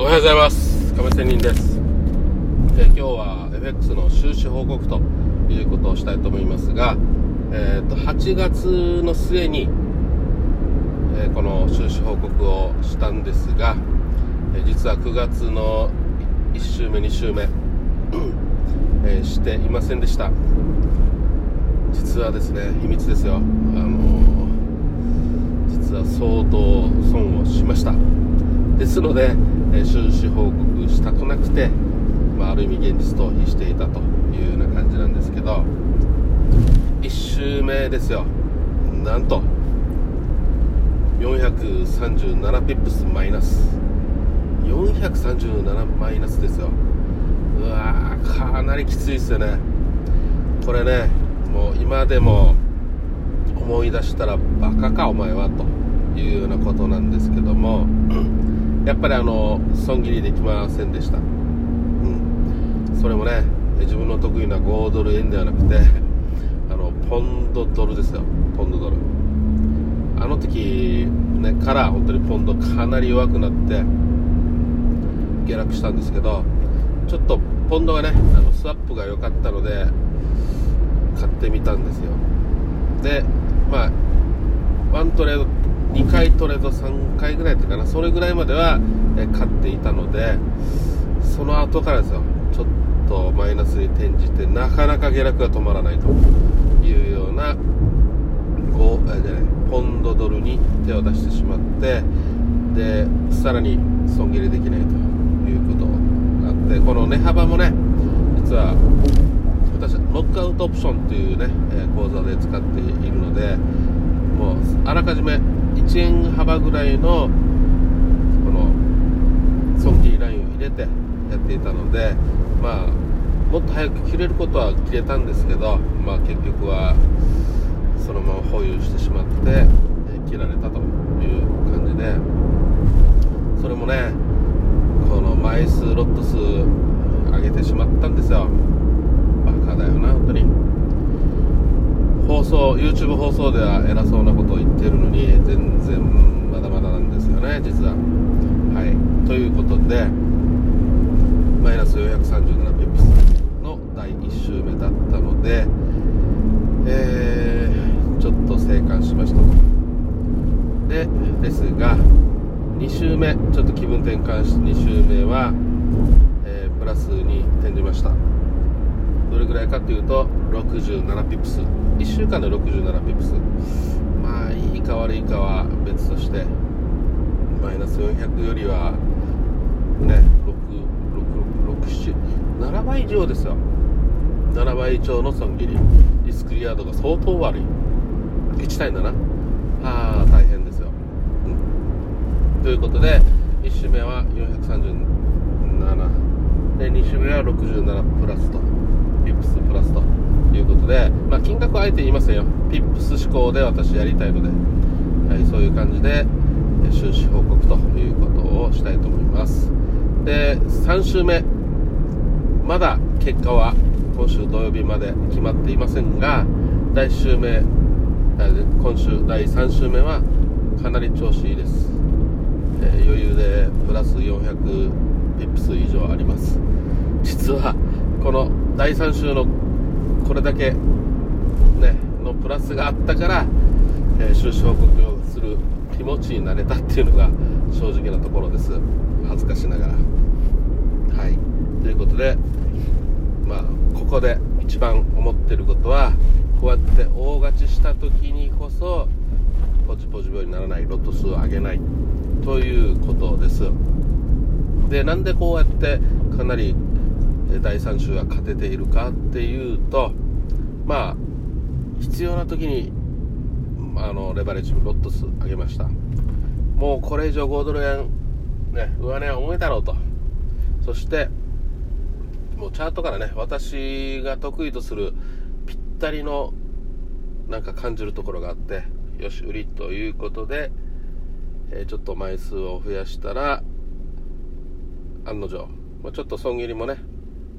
おはようございます。亀仙人です。で今日は FX の収支報告ということをしたいと思いますが、えーと、8月の末に、えー、この収支報告をしたんですが、えー、実は9月の1週目2週目、えー、していませんでした。実はですね秘密ですよ。あの実は相当損をしました。ですのでえ収支報告したくなくて、まあ、ある意味現実逃避していたというような感じなんですけど1週目ですよ。なんと437ピップスマイナス。437マイナスですよ。うわーかなりきついですよね。これねもう今でも思い出したらバカかお前はというようなことなんですけどもやっぱりあの損切りできませんでした、うん、それもね自分の得意な5ドル円ではなくて あのポンドドルですよ。ポンドドル。あの時、ね、から本当にポンドかなり弱くなって下落したんですけどちょっとポンドがねあのスワップが良かったので買ってみたんですよ。でまあワントレード2回トレード3回ぐらいってかな。それぐらいまでは、え買っていたのでその後からですよ。ちょっとマイナスに転じてなかなか下落が止まらないというようなゴあじゃないポンドドルに手を出してしまってでさらに損切りできないということがあってこの値幅もね実は私はノックアウトオプションというね、え講座で使っているのでもうあらかじめ1円幅ぐらいのこの損切りラインを入れてやっていたのでまあもっと早く切れることは切れたんですけど、まあ、結局はそのまま保有してしまって切られたという感じでそれもねこの枚数ロット数上げてしまったんですよバカだよな本当に。放送 YouTube 放送では偉そうなことを言ってるのに全然まだまだなんですよね実は。はい。ということでマイナス437ピップスの第1週目だったのでえー、ちょっと静観しました。とでですが2週目ちょっと気分転換して2週目は、えー、プラスに転じました。ぐらいかというと67ピップス。1週間で67ピップス。まあいいか悪いかは別としてマイナス400よりはね667倍以上ですよ。7倍以上の損切り。リスクリアードが相当悪い。1対7ああ大変ですよ、うん、ということで1週目は437で2週目は67プラスと。ピップスプラスということで、まあ、金額はあえて言いませんよ。ピップス思考で私やりたいので、はい、そういう感じで収支報告ということをしたいと思います。で3週目。まだ結果は今週土曜日まで決まっていませんが第1週目今週第3週目はかなり調子いいです、えー、余裕でプラス400ピップス以上あります。実はこの第3週のこれだけ、ね、のプラスがあったから、えー、収支報告をする気持ちになれたっていうのが正直なところです。恥ずかしながら。はい。ということでまあここで一番思ってることはこうやって大勝ちした時にこそポジポジ病にならないロット数を上げないということです。でなんでこうやってかなり第3週が勝てているかっていうとまあ必要な時にあのレバレッジロット数上げました。もうこれ以上5ドル円、ね、上値は重いだろうと。そしてもうチャートからね私が得意とするぴったりのなんか感じるところがあってよし売りということで、えー、ちょっと枚数を増やしたら案の定、まあ、ちょっと損切りもね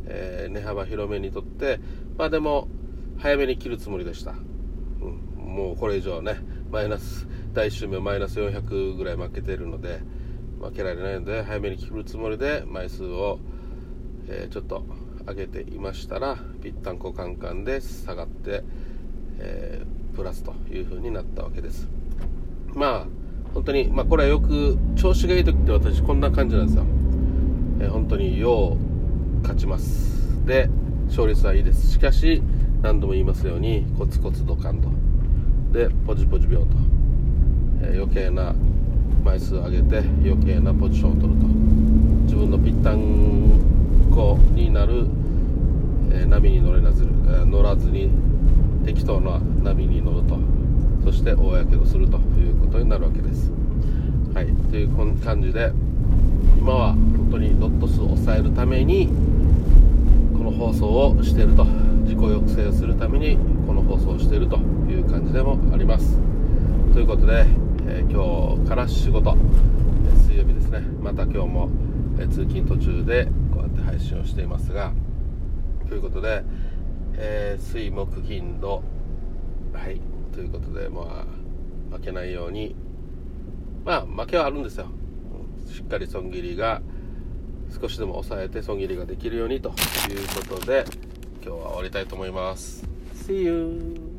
えー、値幅広めにとって、まあでも、早めに切るつもりでした。うん、もうこれ以上ね、マイナス、第1週目マイナス400ぐらい負けているので、負けられないので早めに切るつもりで枚数を、えー、ちょっと上げていましたらぴったんこカンカンで下がって、えー、プラスという風になったわけです。まあ本当に、まあ、これはよく調子がいい時って私こんな感じなんですよ、えー、本当によう勝ちます。で勝率はいいです。しかし何度も言いますようにコツコツドカンと。でポジポジ病と、えー、余計な枚数を上げて余計なポジションを取ると。自分のぴったんこになる、えー、波に乗れなず、え、乗らずに適当な波に乗ると。そして大やけどするということになるわけです。はい。という感じで今は本当にロット数を抑えるためにの放送をしていると自己抑制をするためにこの放送をしているという感じでもあります。ということで、えー、今日から仕事、え水曜日ですね。また今日も、え通勤途中でこうやって配信をしていますがということで、えー、水木金土はいということでまあ負けないようにまあ負けはあるんですよ。しっかり損切りが少しでも抑えて損切りができるようにということで今日は終わりたいと思います。See you!